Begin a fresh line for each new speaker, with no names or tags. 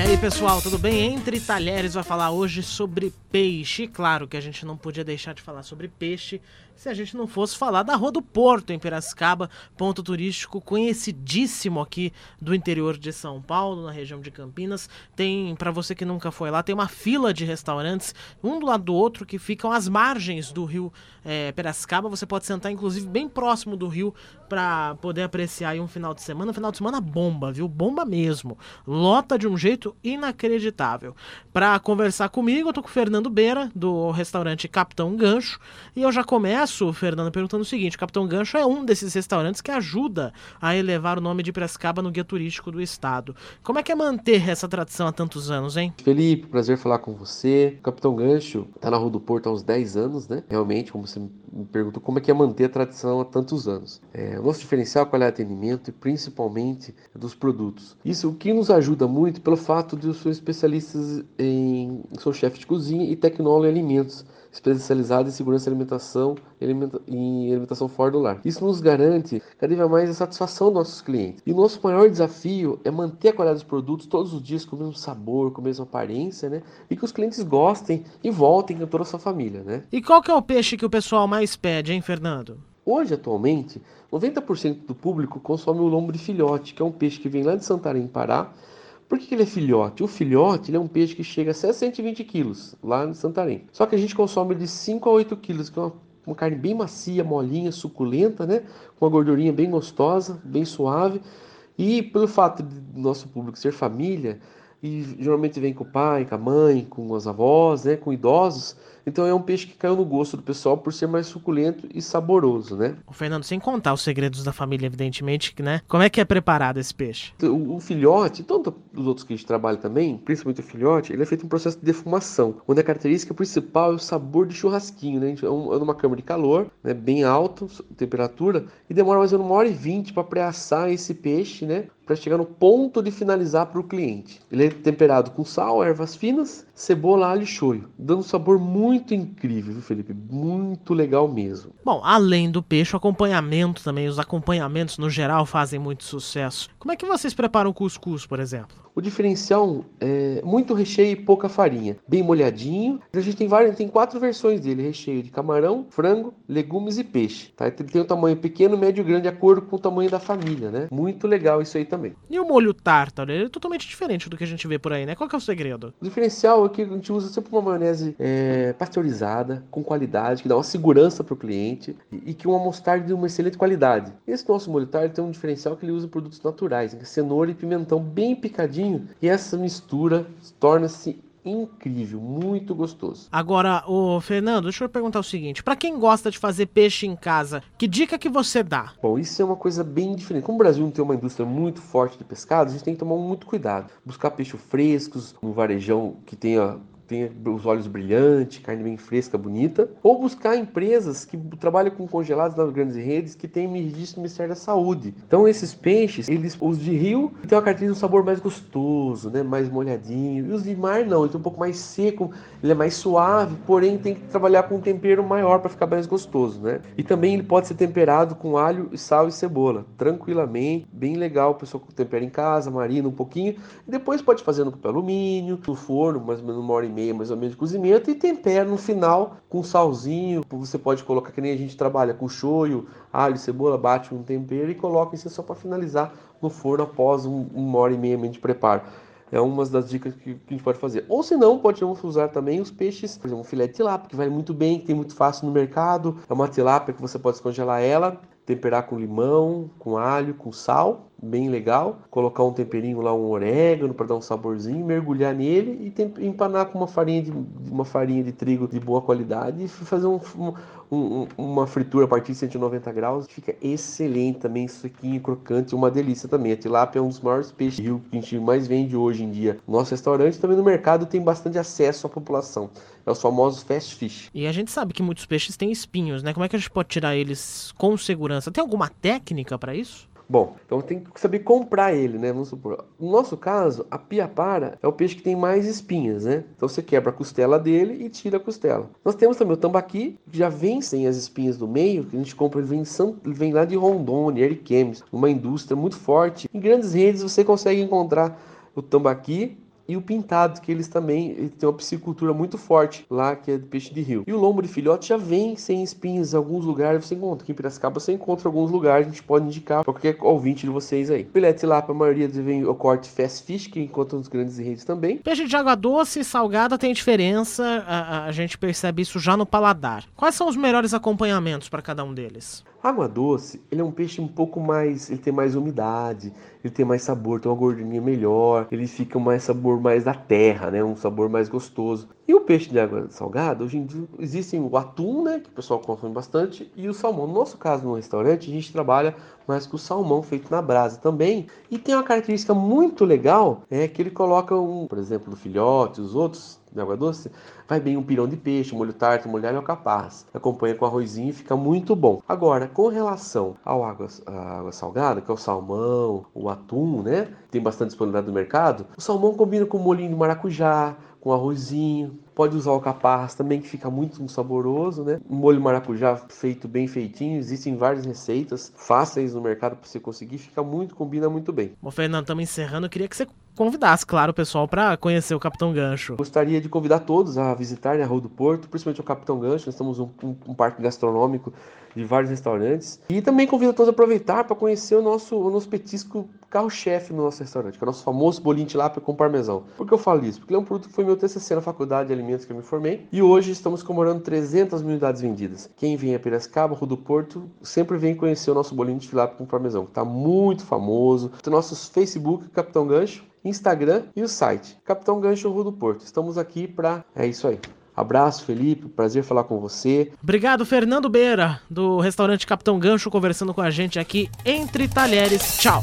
E aí, pessoal, tudo bem? Entre Talheres vai falar hoje sobre peixe. Claro que a gente não podia deixar de falar sobre peixe se a gente não fosse falar da Rua do Porto, em Piracicaba, ponto turístico conhecidíssimo aqui do interior de São Paulo, na região de Campinas. Tem, para você que nunca foi lá, tem uma fila de restaurantes, um do lado do outro, que ficam às margens do rio é, Piracicaba. Você pode sentar, inclusive, bem próximo do rio para poder apreciar um final de semana. Um final de semana bomba, viu? Bomba mesmo. Lota de um jeito inacreditável. Para conversar comigo, eu tô com o Fernando Beira, do restaurante Capitão Gancho, e eu já começo Fernando, perguntando o seguinte: o Capitão Gancho é um desses restaurantes que ajuda a elevar o nome de Piracicaba no guia turístico do estado. Como é que é manter essa tradição há tantos anos, hein?
Felipe, prazer falar com você. O Capitão Gancho está na Rua do Porto há uns 10 anos, né? Realmente, como você me perguntou, como é que é manter a tradição há tantos anos? É, o nosso diferencial é o atendimento e principalmente dos produtos. Isso o que nos ajuda muito pelo fato de eu sou especialista em. sou chefe de cozinha e tecnólogo em alimentos especializado em segurança e alimentação e alimentação fora do lar. Isso nos garante cada vez mais a satisfação dos nossos clientes. E o nosso maior desafio é manter a qualidade dos produtos todos os dias com o mesmo sabor, com a mesma aparência, né? E que os clientes gostem e voltem com toda a sua família, né?
E qual que é o peixe que o pessoal mais pede, hein, Fernando?
Hoje, atualmente, 90% do público consome o lombo de filhote, que é um peixe que vem lá de Santarém, Pará, por que, que ele é filhote? O filhote é um peixe que chega a 120 quilos lá em Santarém. Só que a gente consome de 5 a 8 quilos, que é uma, uma carne bem macia, molinha, suculenta, né? Com uma gordurinha bem gostosa, bem suave. E pelo fato do nosso público ser família, e geralmente vem com o pai, com a mãe, com as avós, né, com idosos, então é um peixe que caiu no gosto do pessoal por ser mais suculento e saboroso, né?
O Fernando, sem contar os segredos da família, evidentemente, né? Como é que é preparado esse peixe?
O, o filhote, tanto os outros que a gente trabalha também, principalmente o filhote, ele é feito em um processo de defumação, onde a característica principal é o sabor de churrasquinho, né? É, um, é numa câmara de calor, né? Bem alto, temperatura, e demora mais ou menos uma hora e vinte para pré-assar esse peixe, né? Para chegar no ponto de finalizar para o cliente. Ele é temperado com sal, ervas finas, cebola, alho e shoyu, dando um sabor muito muito incrível, viu, Felipe? Muito legal mesmo.
Bom, além do peixe, o acompanhamento também, os acompanhamentos no geral fazem muito sucesso. Como é que vocês preparam o cuscuz, por exemplo?
O diferencial é muito recheio e pouca farinha, bem molhadinho. A gente tem várias, tem quatro versões dele: recheio de camarão, frango, legumes e peixe. Tá? Ele tem o um tamanho pequeno, médio e grande, de acordo com o tamanho da família, né? Muito legal isso aí também.
E o molho tártaro? Ele é totalmente diferente do que a gente vê por aí, né? Qual que é o segredo?
O diferencial é que a gente usa sempre uma maionese é, pasteurizada, com qualidade, que dá uma segurança para o cliente e, e que uma mostarda de uma excelente qualidade. Esse nosso molho tártaro tem um diferencial que ele usa produtos naturais, né? cenoura e pimentão bem picadinho e essa mistura torna-se incrível, muito gostoso.
Agora, o Fernando, deixa eu perguntar o seguinte: para quem gosta de fazer peixe em casa, que dica que você dá?
Bom, isso é uma coisa bem diferente. Como o Brasil não tem uma indústria muito forte de pescado, a gente tem que tomar muito cuidado. Buscar peixes frescos, no varejão que tenha tenha os olhos brilhantes, carne bem fresca, bonita, ou buscar empresas que trabalham com congelados nas grandes redes que têm registro do Ministério da Saúde. Então esses peixes, eles os de rio têm uma característica de um sabor mais gostoso, né, mais molhadinho, e os de mar não, ele tem um pouco mais seco, ele é mais suave, porém tem que trabalhar com um tempero maior para ficar mais gostoso, né? E também ele pode ser temperado com alho, sal e cebola, tranquilamente, bem legal, o pessoal tempera em casa, marina um pouquinho, depois pode fazer no papel alumínio, no forno, mais ou menos uma hora e meia meia mais ou menos de cozimento e tempera no final com salzinho. Você pode colocar que nem a gente trabalha com shoyu, alho, cebola, bate um tempero e coloca isso só para finalizar no forno após um, uma hora e meia de preparo. É uma das dicas que, que a gente pode fazer. Ou se não, pode usar também os peixes, por exemplo, um filé de tilápia, que vai muito bem, que tem muito fácil no mercado. É uma tilápia que você pode descongelar ela, temperar com limão, com alho, com sal bem legal, colocar um temperinho lá, um orégano para dar um saborzinho, mergulhar nele e empanar com uma farinha de uma farinha de trigo de boa qualidade e fazer um, um, uma fritura a partir de 190 graus, fica excelente também, suquinho crocante, uma delícia também. A tilápia é um dos maiores peixes rio que a gente mais vende hoje em dia. Nosso restaurante também no mercado tem bastante acesso à população. É os famosos fast fish.
E a gente sabe que muitos peixes têm espinhos, né? Como é que a gente pode tirar eles com segurança? Tem alguma técnica para isso?
Bom, então tem que saber comprar ele, né? Vamos supor. No nosso caso, a piapara é o peixe que tem mais espinhas, né? Então você quebra a costela dele e tira a costela. Nós temos também o tambaqui, que já vem sem as espinhas do meio, que a gente compra, ele vem, ele vem lá de Rondônia, Ariquemes, uma indústria muito forte. Em grandes redes você consegue encontrar o tambaqui e o pintado, que eles também têm uma piscicultura muito forte lá, que é de peixe de rio. E o lombo de filhote já vem sem espinhos, em alguns lugares você encontra. Aqui em Piracicaba você encontra alguns lugares, a gente pode indicar para qualquer ouvinte de vocês aí. Filete lá, a maioria vem o corte fast fish, que encontra nos grandes redes também.
Peixe de água doce e salgada tem diferença, a, a gente percebe isso já no paladar. Quais são os melhores acompanhamentos para cada um deles?
Água doce, ele é um peixe um pouco mais, ele tem mais umidade, ele tem mais sabor, tem uma gordurinha melhor, ele fica mais sabor mais da terra, né? Um sabor mais gostoso. E o peixe de água salgada, hoje em dia existem o atum, né, que o pessoal consome bastante, e o salmão. No nosso caso, no restaurante, a gente trabalha mais com o salmão feito na brasa também. E tem uma característica muito legal, é que ele coloca um, por exemplo, o filhote, os outros de água doce, vai bem um pirão de peixe, molho tarto, molho alho capaz. Acompanha com arrozinho e fica muito bom. Agora, com relação ao água, água salgada, que é o salmão, o atum, né? Tem bastante disponibilidade no mercado. O salmão combina com molhinho de maracujá, com arrozinho. Pode usar o capaz também, que fica muito saboroso, né? Um molho maracujá feito bem feitinho. Existem várias receitas fáceis no mercado para você conseguir. Fica muito, combina muito bem.
Bom, Fernando, estamos encerrando. Eu queria que você convidasse, claro, o pessoal para conhecer o Capitão Gancho.
Gostaria de convidar todos a visitar né, a Rua do Porto, principalmente o Capitão Gancho. Nós temos um, um, um parque gastronômico de vários restaurantes. E também convido a todos a aproveitar para conhecer o nosso, o nosso petisco carro-chefe no nosso restaurante, que é o nosso famoso bolinho de lápia com parmesão. Por que eu falo isso? Porque ele é um produto que foi meu TCC na faculdade de alimentos que eu me formei. E hoje estamos comemorando 300 mil unidades vendidas. Quem vem a Piracicaba, Rua do Porto, sempre vem conhecer o nosso bolinho de lápia com parmesão, que está muito famoso. Tem nossos Facebook, Capitão Gancho, Instagram e o site Capitão Gancho Rua do Porto. Estamos aqui para é isso aí. Abraço, Felipe. Prazer falar com você.
Obrigado, Fernando Beira, do restaurante Capitão Gancho, conversando com a gente aqui entre talheres. Tchau.